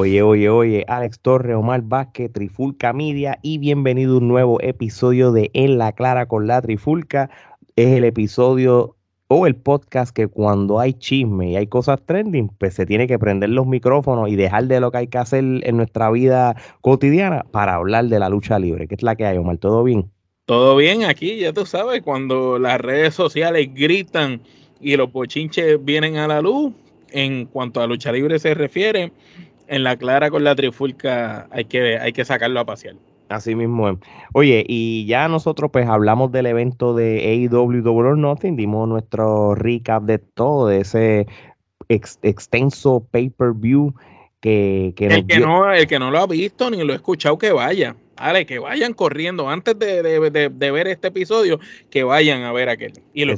Oye, oye, oye, Alex Torres, Omar Vázquez, Trifulca Media y bienvenido a un nuevo episodio de En la Clara con la Trifulca. Es el episodio o el podcast que cuando hay chisme y hay cosas trending, pues se tiene que prender los micrófonos y dejar de lo que hay que hacer en nuestra vida cotidiana para hablar de la lucha libre. ¿Qué es la que hay, Omar? ¿Todo bien? Todo bien aquí, ya tú sabes, cuando las redes sociales gritan y los bochinches vienen a la luz, en cuanto a lucha libre se refiere, en la clara con la trifulca hay que, hay que sacarlo a pasear. Así mismo. Oye, y ya nosotros pues hablamos del evento de AEW Double or Nothing, dimos nuestro recap de todo, de ese extenso pay-per-view que, que el, que no, el que no lo ha visto ni lo ha escuchado, que vaya. Ale, que vayan corriendo antes de, de, ver este episodio, que vayan a ver aquel. Y lo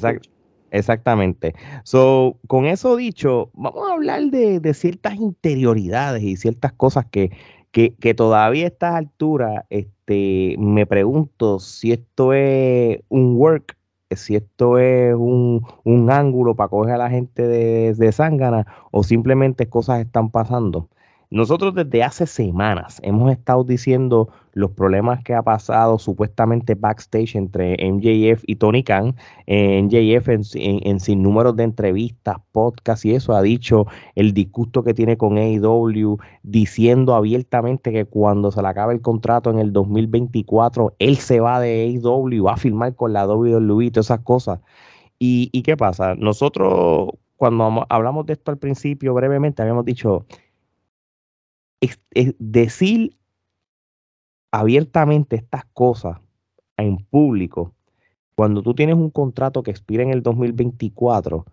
Exactamente. So, con eso dicho, vamos a hablar de, ciertas interioridades y ciertas cosas que, que, que, todavía a estas alturas este, me pregunto si esto es un work, si esto es un, un ángulo para coger a la gente de, de Zángana o simplemente cosas están pasando. Nosotros desde hace semanas hemos estado diciendo los problemas que ha pasado supuestamente backstage entre MJF y Tony Khan. Eh, MJF en, en, sin números de entrevistas, podcasts y eso ha dicho el disgusto que tiene con AEW, diciendo abiertamente que cuando se le acabe el contrato en el 2024, él se va de AEW va a firmar con la WWE y todas esas cosas. ¿Y, y qué pasa? Nosotros, cuando hablamos de esto al principio, brevemente, habíamos dicho es, decir abiertamente estas cosas en público, cuando tú tienes un contrato que expira en el 2024,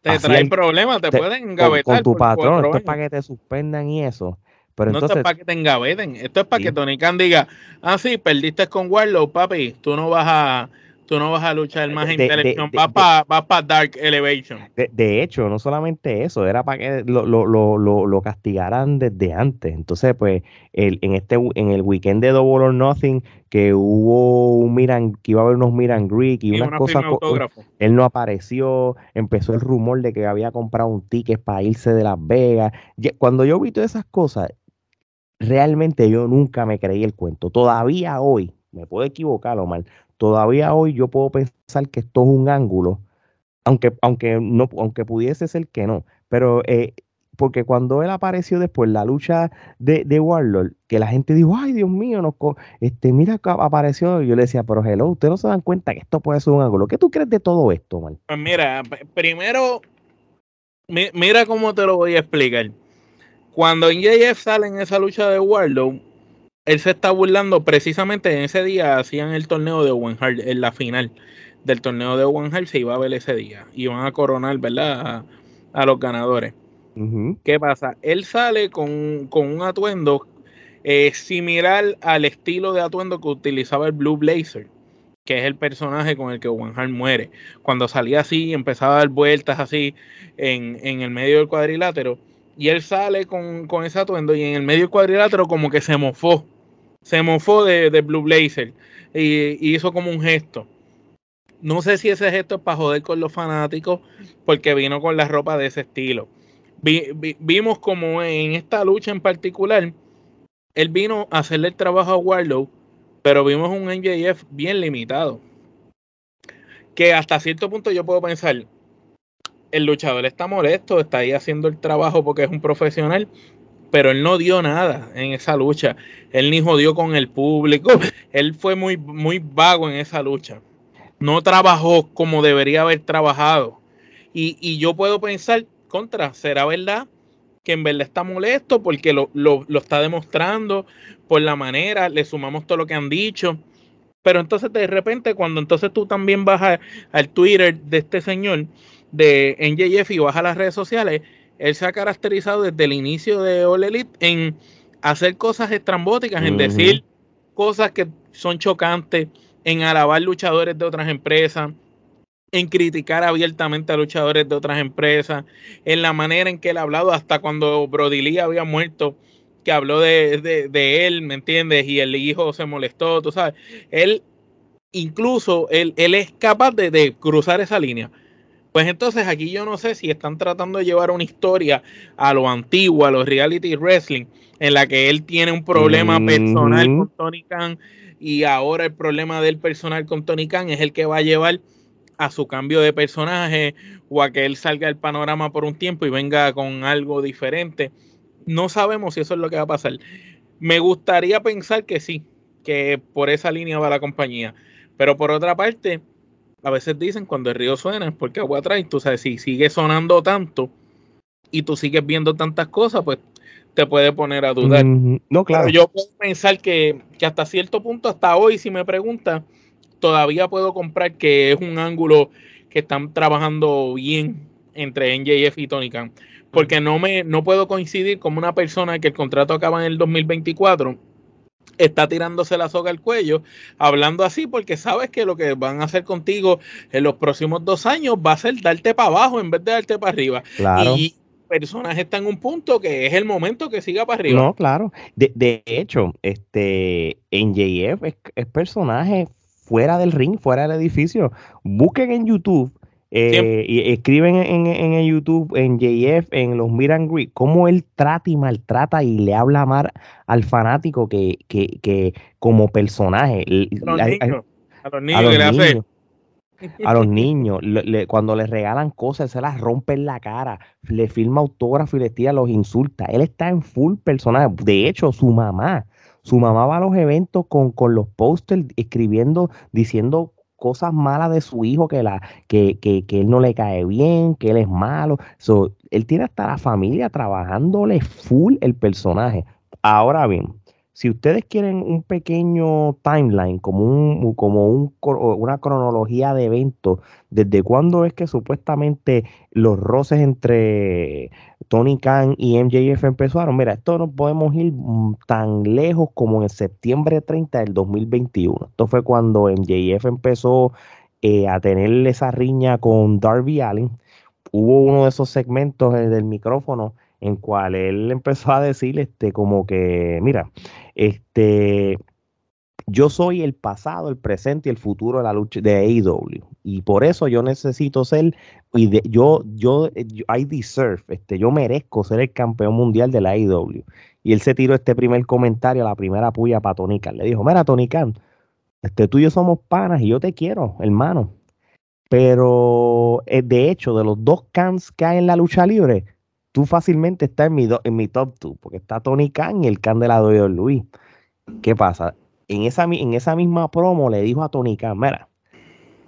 te trae problemas, te, pueden engavetar. Con, tu patrón, esto es para que te suspendan y eso. Pero no entonces, esto es para que te engaveten, esto es para que Tony Khan diga, ah, sí, perdiste con Warlow, papi, tú no vas a, tú no vas a luchar más en televisión, vas para Dark Elevation. De, hecho, no solamente eso, era para que lo, lo, lo, lo, castigaran desde antes. Entonces, pues, el, en este en el weekend de Double or Nothing, que hubo un Miran, que iba a haber unos Miran Greek y, unas cosas. Él no apareció, empezó el rumor de que había comprado un ticket para irse de Las Vegas. Cuando yo vi todas esas cosas, realmente yo nunca me creí el cuento. Todavía hoy, me puedo equivocar, mal todavía hoy yo puedo pensar que esto es un ángulo, aunque, aunque, no, aunque pudiese ser que no, pero eh, porque cuando él apareció después, la lucha de, de Warlord, que la gente dijo, ay Dios mío, no, este, mira apareció, yo le decía, pero hello, ustedes no se dan cuenta que esto puede ser un ángulo. ¿Qué tú crees de todo esto, man? Pues mira, primero, mira cómo te lo voy a explicar. Cuando NJF sale en esa lucha de Warlord, él se está burlando precisamente en ese día hacían el torneo de Owen Hart, en la final del torneo de Owen Hart se iba a ver ese día y van a coronar, ¿verdad? A, los ganadores. ¿Qué pasa? Él sale con, un atuendo eh, similar al estilo de atuendo que utilizaba el Blue Blazer, que es el personaje con el que Owen Hart muere. Cuando salía así, empezaba a dar vueltas así en, en el medio del cuadrilátero. Y él sale con, con ese atuendo y en el medio del cuadrilátero como que se mofó se mofó de, Blue Blazer y, hizo como un gesto. No sé si ese gesto es para joder con los fanáticos, porque vino con la ropa de ese estilo. vimos como en esta lucha en particular, él vino a hacerle el trabajo a Warlow, pero vimos un NJF bien limitado. Que hasta cierto punto yo puedo pensar, el luchador está molesto, está ahí haciendo el trabajo porque es un profesional, pero él no dio nada en esa lucha. Él ni jodió con el público. Él fue muy, muy vago en esa lucha. No trabajó como debería haber trabajado. Y, yo puedo pensar, contra, ¿será verdad? Que en verdad está molesto porque lo, está demostrando por la manera, le sumamos todo lo que han dicho. Pero entonces de repente, cuando entonces tú también vas al Twitter de este señor, de NJF y vas a las redes sociales, él se ha caracterizado desde el inicio de All Elite en hacer cosas estrambóticas, en decir cosas que son chocantes, en alabar luchadores de otras empresas, en criticar abiertamente a luchadores de otras empresas, en la manera en que él ha hablado, hasta cuando Brody Lee había muerto, que habló de, él, ¿me entiendes? Y el hijo se molestó, tú sabes. Él, incluso, él, él es capaz de, de cruzar esa línea. Pues entonces aquí yo no sé si están tratando de llevar una historia a lo antiguo, a los reality wrestling, en la que él tiene un problema personal con Tony Khan y ahora el problema del personal con Tony Khan es el que va a llevar a su cambio de personaje o a que él salga del panorama por un tiempo y venga con algo diferente. No sabemos si eso es lo que va a pasar. Me gustaría pensar que sí, que por esa línea va la compañía. Pero por otra parte, a veces dicen cuando el río suena es porque agua trae. Tú sabes, si sigue sonando tanto y tú sigues viendo tantas cosas, pues te puede poner a dudar. no, claro. yo puedo pensar que, que, hasta cierto punto, hasta hoy, si me preguntan, todavía puedo comprar que es un ángulo que están trabajando bien entre NJF y Tony Khan. Porque no me no puedo coincidir como una persona que el contrato acaba en el 2024 está tirándose la soga al cuello, hablando así, porque sabes que lo que van a hacer contigo en los próximos dos años va a ser darte para abajo en vez de darte para arriba. Claro. Y personaje está en un punto que es el momento que siga para arriba. No, claro. De, de hecho, este NJF es, es personaje fuera del ring, fuera del edificio. Busquen en YouTube eh, y escriben en, en, YouTube, en JF, en los Miran cómo él trata y maltrata y le habla mal al fanático que, que, que como personaje. A los niños, a los niños, a los niños, cuando les regalan cosas, se las rompe en la cara, le firma autógrafo y les tira, los insulta. Él está en full personaje. De hecho, su mamá, su mamá va a los eventos con, con los pósters escribiendo, diciendo cosas malas de su hijo, que, la, que, que, que él no le cae bien, que él es malo. él tiene hasta la familia trabajándole full el personaje. Ahora bien, si ustedes quieren un pequeño timeline, como, un, como un, una cronología de eventos, desde cuándo es que supuestamente los roces entre Tony Khan y MJF empezaron. Mira, esto no podemos ir mm, tan lejos como en septiembre 30 del 2021. Esto fue cuando MJF empezó eh, a tener esa riña con Darby Allen. Hubo uno de esos segmentos eh, del micrófono en cual él empezó a decir este como que, mira, este yo soy el pasado, el presente y el futuro de la lucha de AEW. Y por eso yo necesito ser, y de, yo, yo, I deserve, este, yo merezco ser el campeón mundial de la AEW. Y él se tiró este primer comentario, la primera puya para Tony Khan. Le dijo, mira, Tony Khan, este, tú y yo somos panas y yo te quiero, hermano. Pero eh, de hecho, de los dos Khans que hay en la lucha libre, tú fácilmente estás en mi, en mi top 2, porque está Tony Khan y el Khan de la WWE. ¿Qué pasa? En esa, en esa misma promo le dijo a Tony Khan, mira,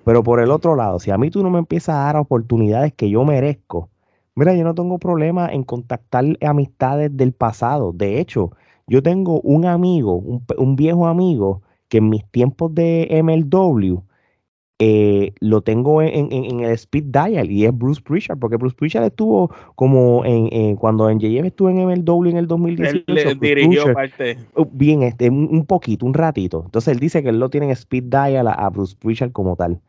pero por el otro lado, si a mí tú no me empiezas a dar oportunidades que yo merezco, mira, yo no tengo problema en contactar amistades del pasado. De hecho, yo tengo un amigo, un, un viejo amigo, que en mis tiempos de MLW, eh, lo tengo en, en, el speed dial y es Bruce Pritchard, porque Bruce Pritchard estuvo como en, cuando en JF estuvo en MLW en el 2018. Él, dirigió parte. Uh, bien, este, un, poquito, un ratito. Entonces él dice que él lo tiene en speed dial a, Bruce Pritchard como tal.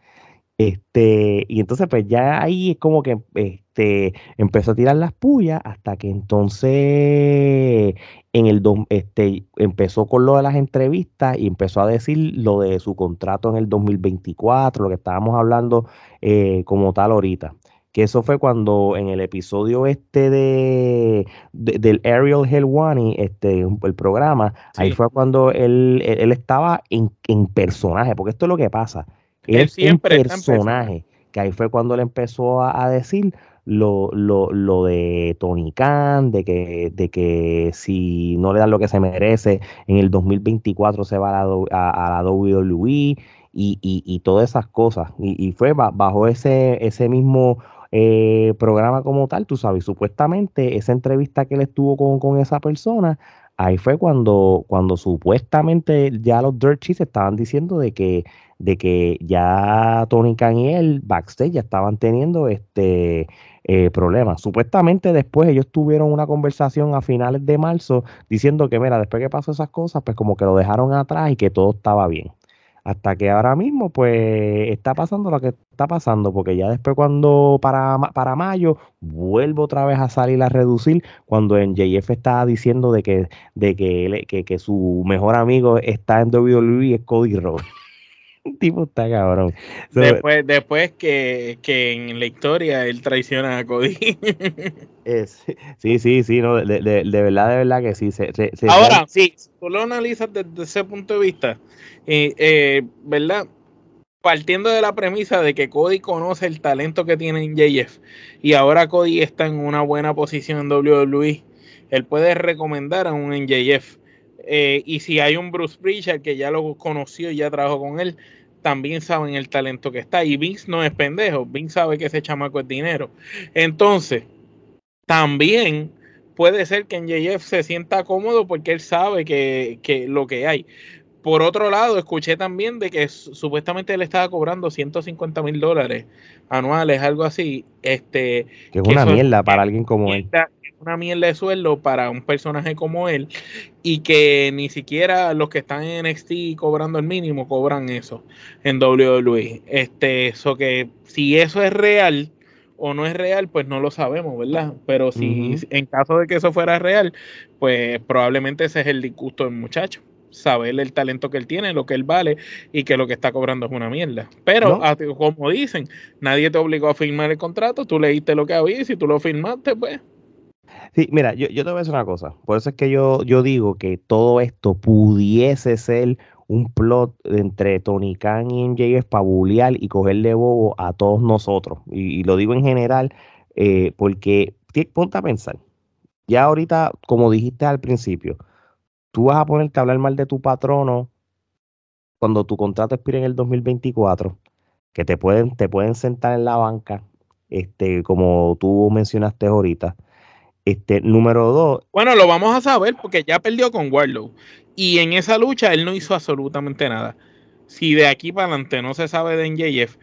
Este, y entonces, pues ya ahí es como que este, empezó a tirar las pullas hasta que entonces en el este, empezó con lo de las entrevistas y empezó a decir lo de su contrato en el 2024, lo que estábamos hablando eh, como tal ahorita. Que eso fue cuando en el episodio este de, del Ariel Helwani, este, el programa, ahí fue cuando él, él, estaba en, en, personaje, porque esto es lo que pasa. Él, siempre en personaje, que ahí fue cuando él empezó a decir lo, lo, lo, de Tony Khan, de que, de que si no le dan lo que se merece, en el 2024 se va a la, a, la WWE y, y, y, todas esas cosas. Y, fue bajo ese, ese mismo eh, programa como tal, tú sabes, supuestamente esa entrevista que él estuvo con, con esa persona, ahí fue cuando, cuando supuestamente ya los Dirt Cheese estaban diciendo de que, de que ya Tony Khan y él backstage ya estaban teniendo este eh, problemas. Supuestamente después ellos tuvieron una conversación a finales de marzo diciendo que, mira, después que pasó esas cosas, pues como que lo dejaron atrás y que todo estaba bien. Hasta que ahora mismo, pues, está pasando lo que está pasando, porque ya después cuando para, para mayo vuelvo otra vez a salir a reducir, cuando en JF estaba diciendo de que, de que, que, que su mejor amigo está en WWE es Cody Rhodes. tipo está cabrón. después, después que, que, en la historia él traiciona a Cody. es, sí, sí, sí, no, de, de, de, verdad, de verdad que sí. Se, se, Ahora, sí, si tú lo analizas desde ese punto de vista, eh, eh, ¿verdad? Partiendo de la premisa de que Cody conoce el talento que tiene en JF y ahora Cody está en una buena posición en WWE, él puede recomendar a un NJF. Eh, y si hay un Bruce Prichard que ya lo conoció y ya trabajó con él, también saben el talento que está. Y Vince no es pendejo, Vince sabe que ese chamaco es dinero. Entonces, también puede ser que en JF se sienta cómodo porque él sabe que, que, lo que hay. Por otro lado, escuché también de que supuestamente él estaba cobrando 150 mil dólares anuales, algo así. Este, que es una mierda para alguien como él una mierda de sueldo para un personaje como él y que ni siquiera los que están en NXT cobrando el mínimo cobran eso en WWE. Este, eso que si eso es real o no es real, pues no lo sabemos, ¿verdad? Pero si en caso de que eso fuera real, pues probablemente ese es el disgusto del muchacho saber el talento que él tiene, lo que él vale y que lo que está cobrando es una mierda. Pero, como dicen, nadie te obligó a firmar el contrato, tú leíste lo que había y si tú lo firmaste, pues Sí, mira, yo, yo, te voy a decir una cosa. Por eso es que yo, yo digo que todo esto pudiese ser un plot entre Tony Khan y MJF para y cogerle bobo a todos nosotros. Y, lo digo en general eh, porque ponte a pensar. Ya ahorita, como dijiste al principio, tú vas a ponerte a hablar mal de tu patrono cuando tu contrato expire en el 2024, que te pueden, te pueden sentar en la banca, este, como tú mencionaste ahorita este, número dos. Bueno, lo vamos a saber porque ya perdió con Warlow. Y en esa lucha él no hizo absolutamente nada. Si de aquí para adelante no se sabe de NJF,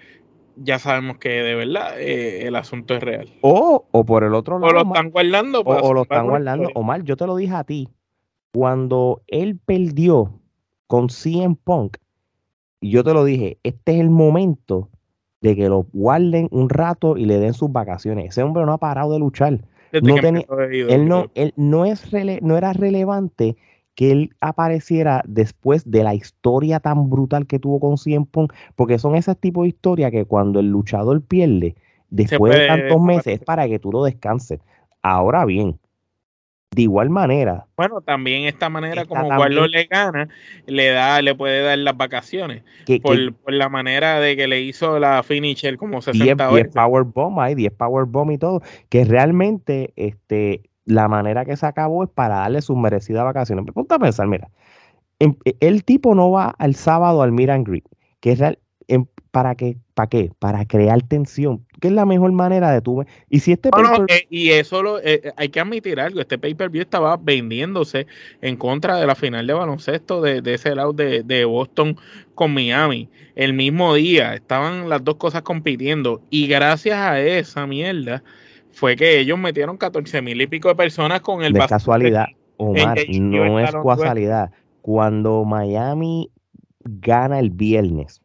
ya sabemos que de verdad eh, el asunto es real. O, o por el otro lado. O lo están guardando. O, lo están guardando. Omar, yo te lo dije a ti. Cuando él perdió con CM Punk, yo te lo dije, este es el momento de que lo guarden un rato y le den sus vacaciones. Ese hombre no ha parado de luchar no él no, él no, es no era relevante que él apareciera después de la historia tan brutal que tuvo con Cien porque son ese tipo de historias que cuando el luchador pierde, después de tantos meses, es para que tú lo descanses. Ahora bien, de igual manera. Bueno, también esta manera como Warlock le gana, le da, le puede dar las vacaciones. por, la manera de que le hizo la finisher como 60 10, 10 power bomb hay 10 power bomb y todo. Que realmente este, la manera que se acabó es para darle sus merecidas vacaciones. Me ponte a pensar, mira, em, el tipo no va al sábado al Miran Greek, que es real, ¿para qué? ¿Para qué? Para crear tensión. ¿Qué es la mejor manera de tu Y si este eh, y eso lo, eh, eh, hay que admitir algo, este pay-per-view estaba vendiéndose en contra de la final de baloncesto de, ese lado de, Boston con Miami. El mismo día estaban las dos cosas compitiendo y gracias a esa mierda fue que ellos metieron 14 mil y pico de personas con el... De casualidad, Omar, no es casualidad. Cuando Miami gana el viernes,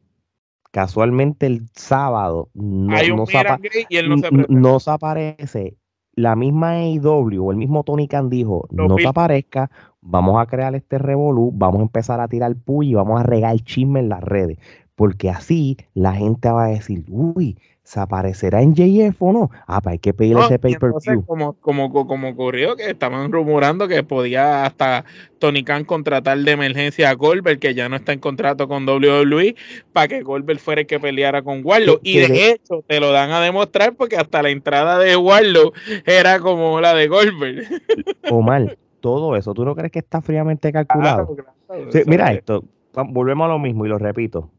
casualmente el sábado no, no, se, aparece. La misma AEW o el mismo Tony Khan dijo, no, se aparezca, vamos a crear este revolú, vamos a empezar a tirar puy y vamos a regar chisme en las redes. Porque así la gente va a decir, uy, ¿se aparecerá en JF o no? Ah, pues hay que pedirle ese pay-per-view. Como, como, como ocurrió que estaban rumorando que podía hasta Tony Khan contratar de emergencia a Goldberg, que ya no está en contrato con WWE, para que Goldberg fuera el que peleara con Warlock. Y de hecho te lo dan a demostrar porque hasta la entrada de Warlock era como la de Goldberg. Omar, todo eso, ¿tú no crees que está fríamente calculado? mira esto, volvemos a lo mismo y lo repito.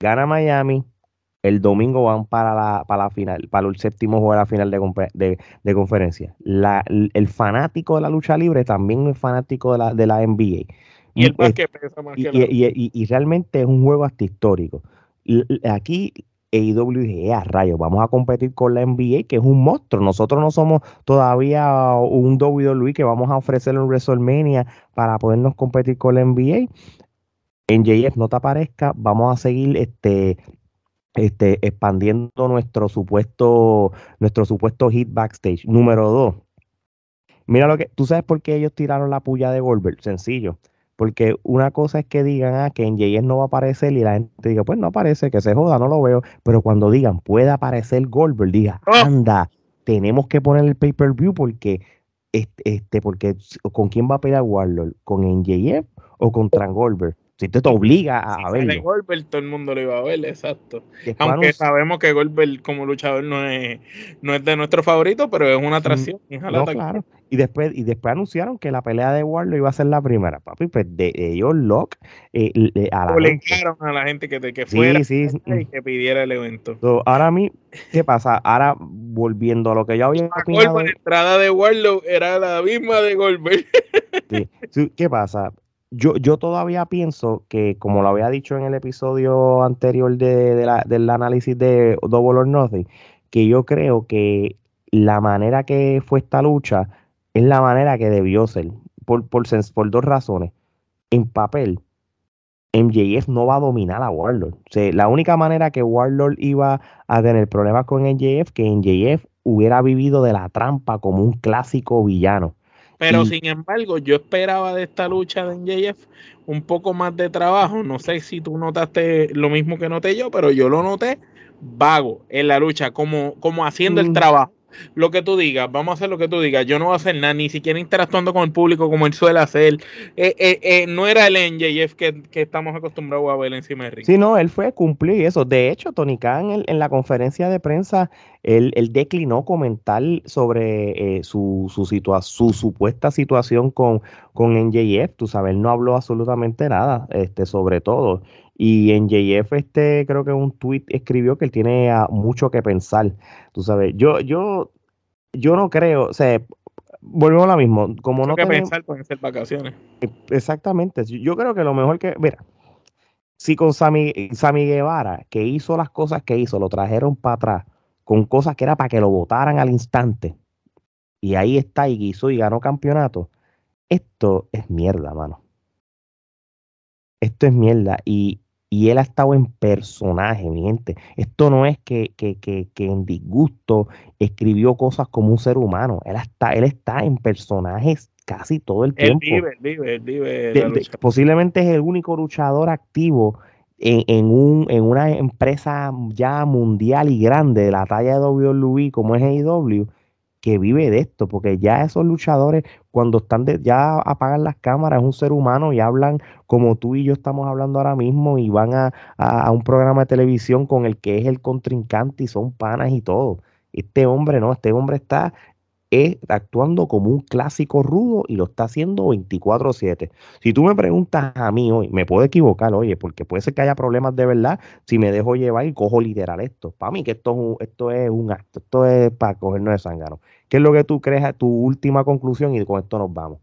Gana Miami, el domingo van para la, para la final, para el séptimo juego de la final de, de, conferencia. La, el fanático de la lucha libre también es fanático de la, de la NBA. Y, el y, realmente es un juego hasta histórico. Aquí AEW dije, a rayos, vamos a competir con la NBA, que es un monstruo. Nosotros no somos todavía un WWE que vamos a ofrecerle un WrestleMania para podernos competir con la NBA. En JF no te aparezca, vamos a seguir este este, expandiendo nuestro supuesto, nuestro supuesto hit backstage. Número dos, mira lo que, ¿tú sabes por qué ellos tiraron la puya de Goldberg? Sencillo, Porque una cosa es que digan ah, que en JS no va a aparecer y la gente diga, pues no aparece, que se joda, no lo veo. Pero cuando digan, puede aparecer Goldberg, diga, ¡Oh! anda, tenemos que poner el pay-per-view porque, este, este, porque ¿con quién va a pelear Warlord? ¿Con NJF o con Goldberg? Si te, te obliga a, verlo. Goldberg, todo el mundo lo iba a ver, exacto. Aunque sabemos que Goldberg como luchador no es, no es de nuestro favorito, pero es una atracción. claro. Y después, y después anunciaron que la pelea de Warlock iba a ser la primera, papi. Pues de, ellos, Locke, eh, a la gente. a la gente que, que fuera y que pidiera el evento. ahora a mí, ¿qué pasa? Ahora, volviendo a lo que yo había opinado. La entrada de Warlock era la misma de Goldberg. ¿Qué pasa? Yo, yo todavía pienso que, como lo había dicho en el episodio anterior de, la, del análisis de Double or Nothing, que yo creo que la manera que fue esta lucha es la manera que debió ser, por, por, por dos razones. En papel, MJF no va a dominar a Warlord. La única manera que Warlord iba a tener problemas con MJF, que MJF hubiera vivido de la trampa como un clásico villano. Pero sin embargo, yo esperaba de esta lucha de NJF un poco más de trabajo. No sé si tú notaste lo mismo que noté yo, pero yo lo noté vago en la lucha, como, como haciendo el mm. trabajo lo que tú digas, vamos a hacer lo que tú digas. Yo no voy a hacer nada, ni siquiera interactuando con el público como él suele hacer. Eh, eh, eh, no era el NJF que, que, estamos acostumbrados a ver encima de Rick. Sí, no, él fue cumplir eso. De hecho, Tony Khan en, la conferencia de prensa, él, declinó comentar sobre su, su, su supuesta situación con, con NJF. Tú sabes, él no habló absolutamente nada este, sobre todo. Y en JF, este, creo que un tweet escribió que él tiene mucho que pensar. Tú sabes, yo, yo, yo no creo, o sea, volvemos a lo mismo. Como no que pensar pueden ser vacaciones. Exactamente. Yo creo que lo mejor que, mira, si con Sammy, Sammy Guevara, que hizo las cosas que hizo, lo trajeron para atrás, con cosas que era para que lo votaran al instante, y ahí está y hizo y ganó campeonato, esto es mierda, mano. Esto es mierda. Y, y él ha estado en personaje, mi gente. Esto no es que, que, que, que, en disgusto escribió cosas como un ser humano. Él está, él está en personajes casi todo el tiempo. Él vive, vive, vive. posiblemente es el único luchador activo en, en, un, en una empresa ya mundial y grande de la talla de WWE como es AEW que vive de esto, porque ya esos luchadores cuando están de, ya apagan las cámaras, es un ser humano y hablan como tú y yo estamos hablando ahora mismo y van a, a, un programa de televisión con el que es el contrincante y son panas y todo. Este hombre no, este hombre está actuando como un clásico rudo y lo está haciendo 24/7. Si tú me preguntas a mí hoy, me puedo equivocar, oye, porque puede ser que haya problemas de verdad si me dejo llevar y cojo literal esto. Para mí que esto, esto es un acto, esto es para cogernos de zángano. ¿Qué es lo que tú crees, tu última conclusión y con esto nos vamos?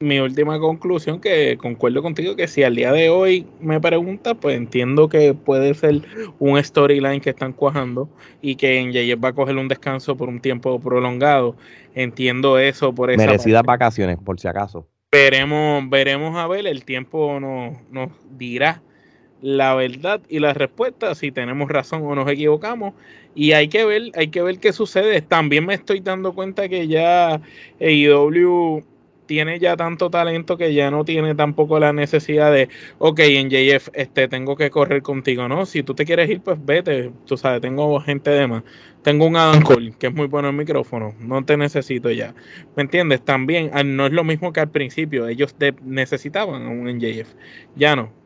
Mi última conclusión, que concuerdo contigo, que si al día de hoy me pregunta, pues entiendo que puede ser un storyline que están cuajando y que Yeye va a coger un descanso por un tiempo prolongado. Entiendo eso por esa Merecidas vacaciones, por si acaso. Veremos, veremos a ver, el tiempo nos, nos dirá la verdad y la respuesta, si tenemos razón o nos equivocamos. Y hay que ver, hay que ver qué sucede. También me estoy dando cuenta que ya AEW tiene ya tanto talento que ya no tiene tampoco la necesidad de, ok, en JF, este, tengo que correr contigo, ¿no? Si tú te quieres ir, pues vete, tú sabes, tengo gente de más. Tengo un Adam Cole, que es muy bueno en micrófono, no te necesito ya. ¿Me entiendes? También ah, no es lo mismo que al principio, ellos necesitaban a un NJF, ya no.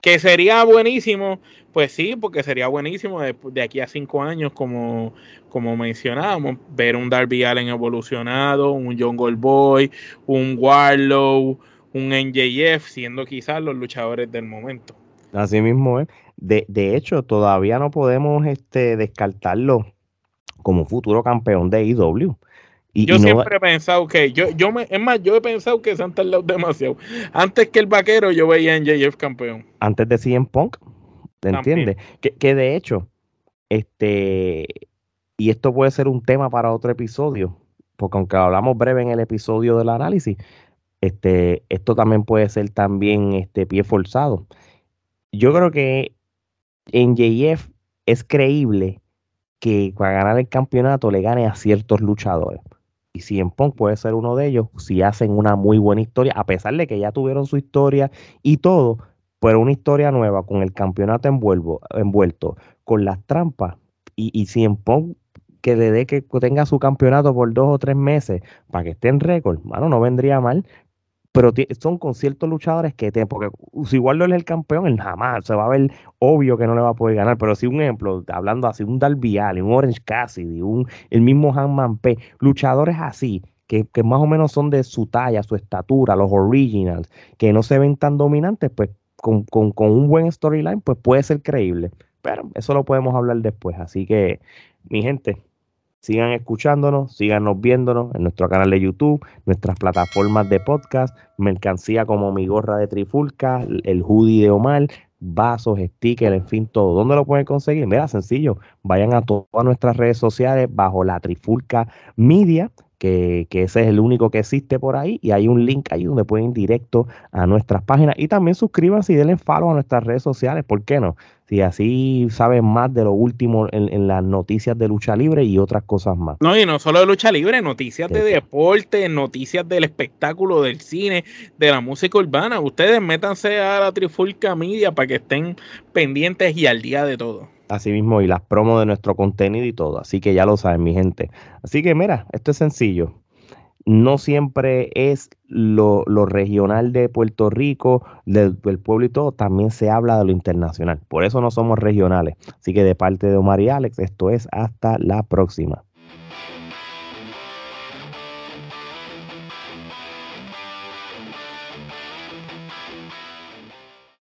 Que sería buenísimo, pues sí, porque sería buenísimo de, aquí a cinco años, como, como mencionábamos, ver un Darby Allen evolucionado, un John Goldboy, un Warlow, un NJF, siendo quizás los luchadores del momento. Así mismo es. De, de hecho, todavía no podemos este, descartarlo como futuro campeón de IW. Y, yo siempre he pensado que, yo, yo me, es más, yo he pensado que se han tardado demasiado. Antes que el vaquero, yo veía en JF campeón. Antes de CM Punk, ¿te entiendes? Que, que, de hecho, este, y esto puede ser un tema para otro episodio, porque aunque hablamos breve en el episodio del análisis, este, esto también puede ser también este pie forzado. Yo creo que en JF es creíble que para ganar el campeonato le gane a ciertos luchadores y Cien Pong puede ser uno de ellos si hacen una muy buena historia, a pesar de que ya tuvieron su historia y todo, pero una historia nueva con el campeonato envuelvo, envuelto, con las trampas y, y Cien Pong que le dé que tenga su campeonato por dos o tres meses para que esté en récord, bueno, no vendría mal, pero son con ciertos luchadores que te, porque si no es el campeón, él jamás se va a ver obvio que no le va a poder ganar, pero si un ejemplo, hablando así, un Darby un Orange Cassidy, un, el mismo Hanman P, luchadores así, que, que, más o menos son de su talla, su estatura, los originals, que no se ven tan dominantes, pues con, con, con un buen storyline, pues puede ser creíble. Pero eso lo podemos hablar después. Así que, mi gente, sigan escuchándonos, síganos viéndonos en nuestro canal de YouTube, nuestras plataformas de podcast, mercancía como mi gorra de Trifulca, el hoodie de Omar, vasos, stickers, en fin, todo. ¿Dónde lo pueden conseguir? Mira, sencillo, vayan a todas nuestras redes sociales bajo la Trifulca Media que, ese es el único que existe por ahí y hay un link ahí donde pueden ir directo a nuestras páginas y también suscríbanse y denle follow a nuestras redes sociales, ¿por qué no? Si así saben más de lo último en, las noticias de lucha libre y otras cosas más. No, y no solo de lucha libre, noticias de deporte, noticias del espectáculo, del cine, de la música urbana. Ustedes métanse a la Trifulca Media para que estén pendientes y al día de todo. Así mismo, y las promos de nuestro contenido y todo. Así que ya lo saben, mi gente. Así que mira, esto es sencillo. No siempre es lo, regional de Puerto Rico, del, pueblo y todo, también se habla de lo internacional. Por eso no somos regionales. Así que de parte de Omar y Alex, esto es hasta la próxima.